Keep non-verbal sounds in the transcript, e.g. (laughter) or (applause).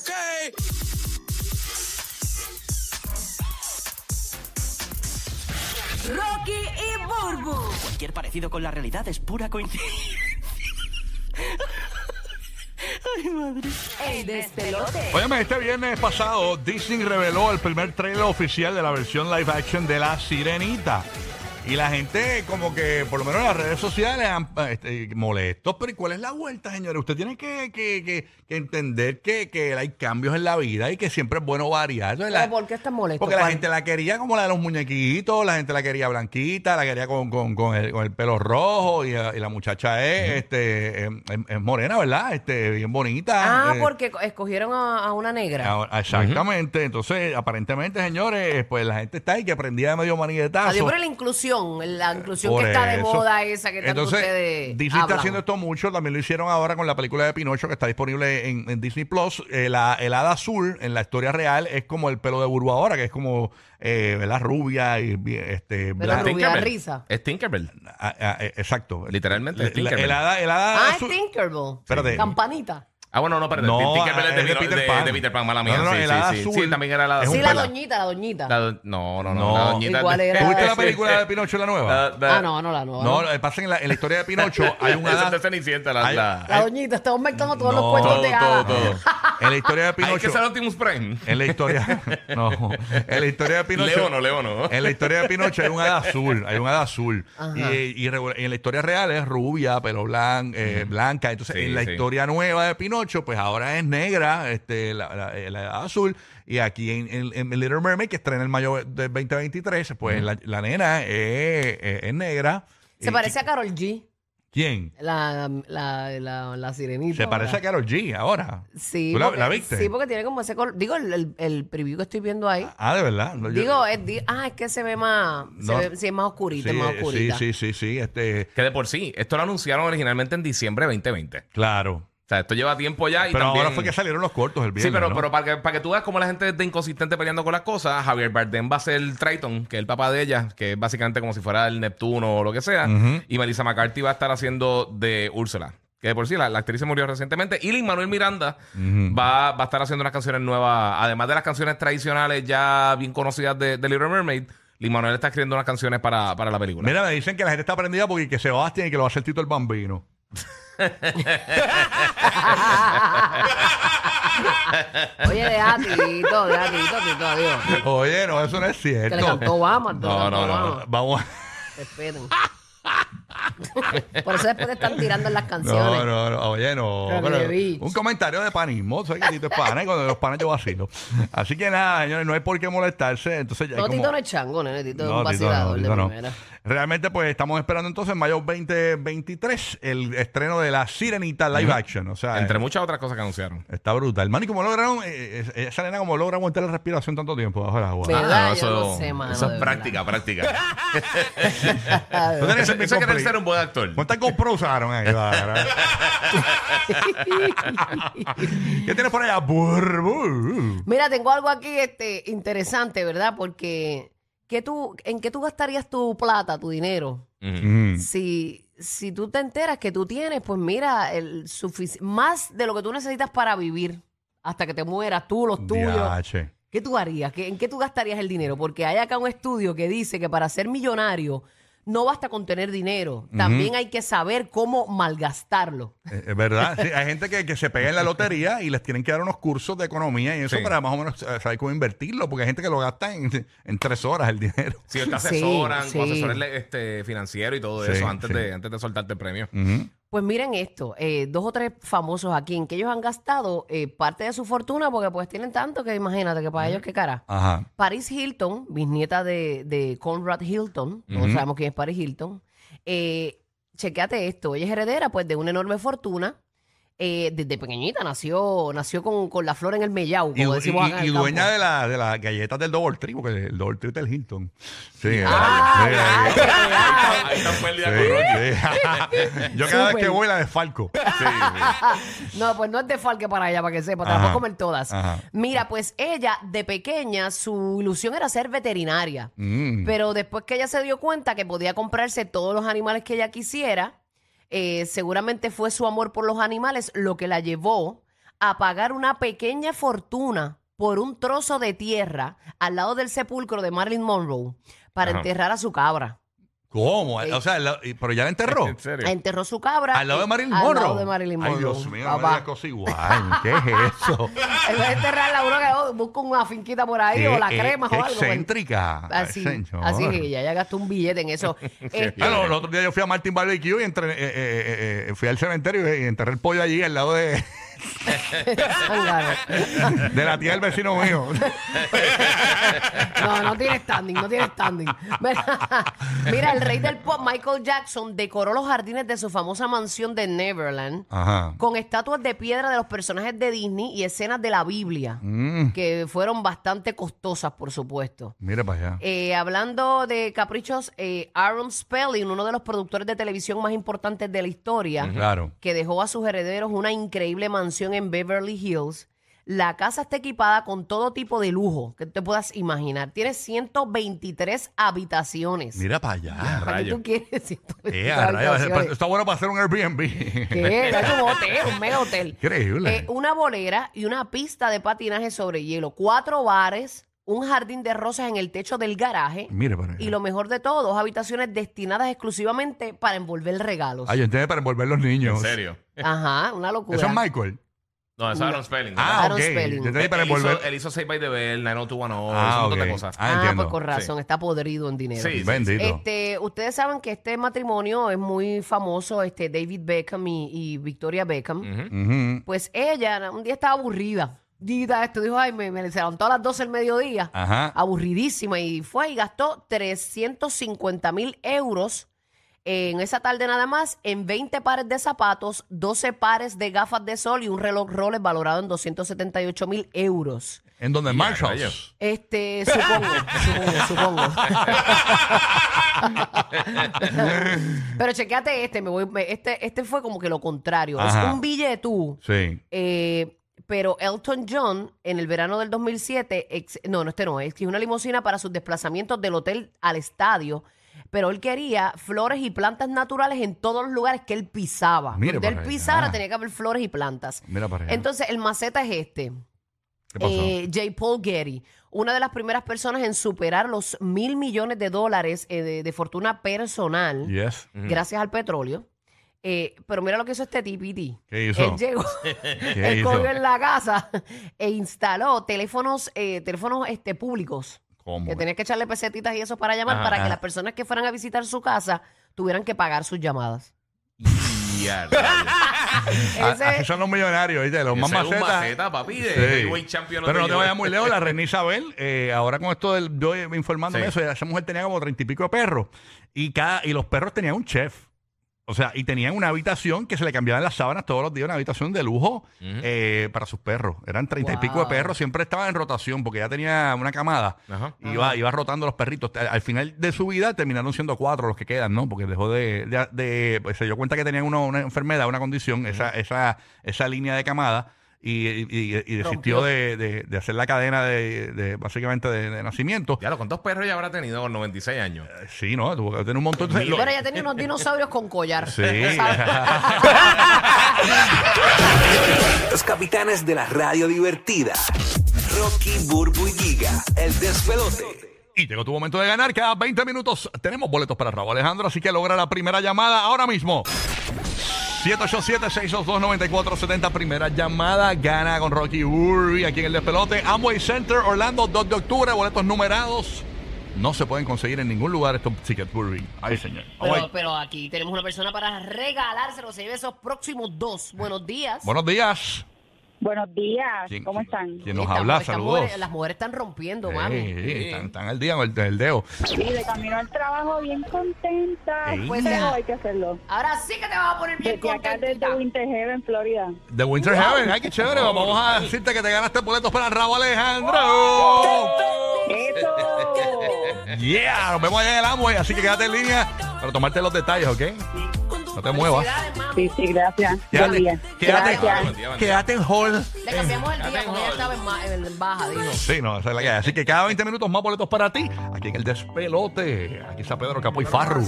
ok. Rocky y Burbu. Cualquier parecido con la realidad es pura coincidencia. Ay, madre. El despelote. Óyeme, este viernes pasado Disney reveló el primer trailer oficial de la versión live action de La Sirenita. Y la gente, como que, por lo menos en las redes sociales, han, este, molestos. Pero ¿y cuál es la vuelta, señores? Usted tiene que, que- que- que entender que, que hay cambios en la vida y que siempre es bueno variar. Entonces, la- ¿Pero por qué estás molesto? porque la ¿Cuál? gente la quería como la de los muñequitos, la gente la quería blanquita, la quería con, con- con el, con el pelo rojo y, y la muchacha es, este, es, es morena, ¿verdad? Este, bien bonita. Ah, eh, porque escogieron a, a una negra. Ahora, Exactamente. Entonces, aparentemente, señores, pues la gente está ahí que aprendía de medio maniguetazo. Adiós por la inclusión, la inclusión Por que está de eso. moda esa que tanto Entonces, ustedes Disney está haciendo esto mucho. También lo hicieron ahora con la película de Pinocho que está disponible en, en Disney Plus. Eh, la, el hada azul en la historia real es como el pelo de Burbu ahora, que es como, eh, ¿verdad? Rubia y este, Pero blanca. rubia Tinkerbell. risa. Es Tinkerbell. Ah, ah, eh, exacto. Literalmente, La- es Tinkerbell. el hada, el hada Ah, es azul. Tinkerbell. Espérate. Campanita. Ah, bueno, no, perdón. No, Tinkerbell es de, es de Pino- Peter de- Pan. de Peter Pan, mala mía. No, no, sí, el sí, hada sí. azul Sí, también era la es un Sí, la doñita, la doñita. La do- no, no, no, No. La doñita. ¿Y cuál era? ¿Tuviste la película de Pinocho la nueva? (laughs) Ah, no, no, la nueva. No, No, lo que pasa en la, en la historia de Pinocho (laughs) hay un Esa es hada. de Cenicienta, la... hay- la- La doñita, estamos mezclando todos No. los cuentos de Todo, hadas. todo, todo. En la historia de (laughs) Hay que Pinocho. ser Optimus Prime. En la historia. No. En la historia de Pinocho. Leo no, Leo no. En la historia de Pinocho hay un hada azul. Hay un hada azul. Y, y regu- y en la historia real es rubia, pero blan- eh, blanca. Entonces, Sí, en la sí. historia nueva de Pues ahora es negra, este, la, la- la hada azul. Y aquí en, en- en Little Mermaid, que estrena el mayo del 2023, pues la, la nena es, es- es negra. Se Y- parece a Carol G. ¿Quién? La, la, la, la sirenita. Se parece a. Karol G ahora. Sí. ¿Tú la, porque- la viste? Sí, porque tiene como ese color. Digo, el, el, el preview que estoy viendo ahí. Ah, de verdad. No, yo- Digo, es, di- ah, es que se ve más. Se No. ve, sí, es más oscurita, sí, es más sí, oscurita. sí, sí, sí. Este, Que de por sí, esto lo anunciaron originalmente en diciembre de 2020. claro. O sea, esto lleva tiempo ya y Pero también... ahora fue que salieron los cortos el viernes. Sí, pero, ¿no? pero para, que, para que tú veas cómo la gente es de inconsistente peleando con las cosas, Javier Bardem va a ser Triton, que es el papá de ella, que es básicamente como si fuera el Neptuno o lo que sea. Y Melissa McCarthy va a estar haciendo de Úrsula. Que de por sí, la, la actriz se murió recientemente. Y Lin Manuel Miranda va, va a estar haciendo unas canciones nuevas, además de las canciones tradicionales ya bien conocidas de, de Little Mermaid. Lin Manuel está escribiendo unas canciones para, para la película. Mira, me dicen que la gente está prendida porque que Sebastián y que lo va a hacer Tito el Bambino. (laughs) (laughs) Oye, deja Tito, deja Tito, Tito, adiós. Oye, no, eso no es Que le cierto. cantó Obama. No, no, no, no. Vamos a... Respeten. (laughs) Por eso después te están tirando en las No, canciones. no, no, oye, no. Pero que bitch. un comentario de panismo. Sabes que Tito es pana y cuando los panas yo vacilo. Así que nada, señores, no hay por qué molestarse. Entonces ya No, como- Tito no es chango, nene. Tito es No, un Tito no, vacilador Tito de no. primera. Realmente, pues estamos esperando entonces en mayo 2023 el estreno de la Sirenita live action. O sea, Entre eh, muchas otras cosas que anunciaron. está brutal. Man, ¿y cómo lograron? eh, eh, esa nena, como logra aguantar la respiración tanto tiempo bajo. Ah, no sé, mano, Eso de es verdad. práctica, (laughs) práctica. Tú tienes que ser bien un buen actor. ¿Cuántas GoPro usaron ahí? ¿Qué tienes por allá? Burbu. Mira, tengo algo aquí este, interesante, ¿verdad? Porque ¿qué tú, ¿en qué tú gastarías tu plata, tu dinero? Mm. Si, si tú te enteras que tú tienes, pues mira, el sufici- más de lo que tú necesitas para vivir hasta que te mueras, tú, los tuyos. Diache. ¿Qué tú harías? ¿Qué- ¿En qué tú gastarías el dinero? Porque hay acá un estudio que dice que para ser millonario no basta con tener dinero, también hay que saber cómo malgastarlo. Eh, Es verdad. Sí, hay gente que, que se pega en la lotería y les tienen que dar unos cursos de economía y eso Sí. para más o menos eh, saber cómo invertirlo, porque hay gente que lo gasta en, en tres horas el dinero. Si te asesoran, sí. con asesores este, financieros y todo Sí, eso antes, sí. de, antes de soltarte el premio. Ujú. Pues miren esto, eh, dos o tres famosos aquí en que ellos han gastado eh, parte de su fortuna porque pues tienen tanto que imagínate que para ellos qué cara. Ajá. Paris Hilton, bisnieta de, de Conrad Hilton, Ujú. sabemos quién es Paris Hilton. Eh, chequeate esto, ella es heredera pues de una enorme fortuna. Eh, desde pequeñita nació nació con, con la flor en el mellao, Y, como decimos y- acá en y el dueña campo. de, la, de las galletas del Double Tree, porque el Double Tree es del Hilton. Sí, Ah, sí, sí. Ahí está el sí, con Rocky. sí. Yo cada vez Súper. que voy la desfalco. No, pues no es de falque para ella, para que sepa, te las Ajá. puedo comer todas. Ajá. Mira, pues ella de pequeña su ilusión era ser veterinaria. Mm. Pero después que ella se dio cuenta que podía comprarse todos los animales que ella quisiera, eh, seguramente fue su amor por los animales lo que la llevó a pagar una pequeña fortuna por un trozo de tierra al lado del sepulcro de Marilyn Monroe para Ajá. enterrar a su cabra. ¿Cómo? O sea, la- pero ya la enterró. ¿En serio? Enterró su cabra. Al lado de eh, Marilyn Al Monroe. lado de Marilyn Ay. Dios mío, no me cosa igual. ¿Qué es eso? (laughs) En vez de enterrarla, uno que busca una finquita por ahí o la Qué- crema o algo. pues. excéntrica. Así, señor. así es ella, ella gastó un billete en eso. (laughs) Este, no, el otro día yo fui a Martin Barbecue y entre, eh, eh, eh, fui al cementerio y enterré el pollo allí al lado de. (laughs) de la tía del vecino mío. No, no tiene standing, no tiene standing. Mira, mira, el rey del pop, Michael Jackson, decoró los jardines de su famosa mansión de Neverland Ajá. con estatuas de piedra de los personajes de Disney y escenas de la Biblia, Mm, que fueron bastante costosas, por supuesto. mira para allá. Eh, hablando de caprichos, eh, Aaron Spelling, uno de los productores de televisión más importantes de la historia, Claro. que dejó a sus herederos una increíble mansión en Beverly Hills. La casa está equipada con todo tipo de lujo que te puedas imaginar. Tiene 123 habitaciones. Mira para allá. ¿Para qué rayo. tú quieres 123 Eh, a rayos, habitaciones? está bueno para hacer un Airbnb. ¿Qué? Es un hotel, un mega hotel. Increíble. Eh, una bolera y una pista de patinaje sobre hielo. Cuatro bares, un jardín de rosas en el techo del garaje. Mira para allá. Y lo mejor de todo, dos habitaciones destinadas exclusivamente para envolver regalos. Ay, yo entendí para envolver los ¿En niños. serio? Ajá, una locura. Eso es Michael. No, es Aaron Spelling. Ah, Aaron ok. Spelling. Yo entendí para él, hizo, envolver. él hizo Save by the Bell, 90210, Ah, un montón de ok. cosas. Ah, Ah, entiendo. pues con razón, está podrido en dinero. Sí, sí, Bendito. Este, ustedes saben que este matrimonio es muy famoso, este David Beckham y, y Victoria Beckham. Ujú. Pues ella un día estaba aburrida. Dita esto, dijo, ay, me, me se levantó a las 12 del mediodía, Ajá. aburridísima, y fue y gastó 350 mil euros en esa tarde nada más en 20 pares de zapatos, 12 pares de gafas de sol y un reloj Rolex valorado en 278 mil euros. En donde Ya, Marshalls. Este, supongo, supongo, supongo. (laughs) Pero chequeate este, me voy, me- este, este fue como que lo contrario. Ajá. Es un billetú. Sí. eh, pero Elton John, en el verano del 2007, ex- no, no, este no, exigió una limusina para sus desplazamientos del hotel al estadio. Pero él quería flores y plantas naturales en todos los lugares que él pisaba. Mire Donde él para allá. pisara tenía que haber flores y plantas. Mira para allá. Entonces, el maceta es este. ¿Qué pasó? Eh, J. Paul Getty, una de las primeras personas en superar los mil millones de dólares eh, de, de fortuna personal yes. gracias al petróleo. Eh, pero mira lo que hizo este tipiti. ¿Qué hizo? Él llegó, (laughs) ¿Qué (laughs) él hizo? cogió en la casa (laughs) e instaló teléfonos, eh, teléfonos este, públicos. ¿Cómo? Que tenías que echarle pesetitas y eso para llamar Ajá, para que las personas que fueran a visitar su casa tuvieran que pagar sus llamadas. Y a. Ah, Ese- Así son los millonarios, ¿viste? Los más Ese es un macetas. maceta, papi, de Sí. heavyweight champion Pero the no te vayas muy lejos, la reina Isabel, eh, ahora con esto del, yo informándome Sí. de eso, esa mujer tenía como treinta y pico de perros y cada y los perros tenían un chef. O sea, y tenían una habitación que se le cambiaban las sábanas todos los días, una habitación de lujo eh, para sus perros. Eran treinta y pico de Wow. perros, siempre estaban en rotación porque ya tenía una camada. Ajá. Iba, iba rotando los perritos. Al, al final de su vida terminaron siendo cuatro los que quedan, ¿no? Porque dejó de... de, de- pues se dio cuenta que tenían uno- una enfermedad, una condición, esa, esa, esa línea de camada. Y, y, desistió de, de- de hacer la cadena de, de- básicamente de, de nacimiento. Ya lo, ¿cuántos perros ya habrá tenido con 96 años? Eh, Sí, ¿no? Tuvo que tener un montón de... Pero ella tenía unos dinosaurios con collar. Sí. ¿sabes? (laughs) Los capitanes de la radio divertida. Rocky, Burbu y Giga. El despelote. Y llegó tu momento de ganar. Cada 20 minutos tenemos boletos para Raúl Alejandro, así que logra la primera llamada ahora mismo. 787-622-9470. Primera llamada. Gana con Rocky Urby aquí en el despelote. Amway Center, Orlando, 2 de octubre. Boletos numerados. No se pueden conseguir en ningún lugar estos tickets Urby. Ay, señor. Pero, pero aquí tenemos una persona para regalárselo. Se lleve esos próximos dos. Buenos días. Buenos días. Buenos días, ¿Quién- ¿cómo están? ¿Quién nos Estas- habla? estas Saludos. mujeres- las mujeres están rompiendo, Sí, mami. sí, están, están al día con el, el dedo. Sí, de camino al trabajo bien contenta. Ey. Pues eso hay que hacerlo. Ahora sí que te vas a poner bien Desde acá contentita. desde Winter Haven, Florida. De Winter Heaven. Ay, qué chévere. Vamos a decirte que te ganaste boletos para Raúl Alejandro. ¡Eso! (laughs) Yeah, nos vemos allá en el Amway, así que quédate en línea para tomarte los detalles, ¿ok? No te muevas. Sí, sí, gracias. Buen Quédate, día. quédate, Gracias. Buen día, buen día. quédate en hall. Le cambiamos el día porque ella estaba en, ma- en baja, dijo. Sí, no, esa es la que hay. Así que cada 20 minutos más boletos para ti. Aquí en el despelote. Aquí está Pedro Capo y Farru.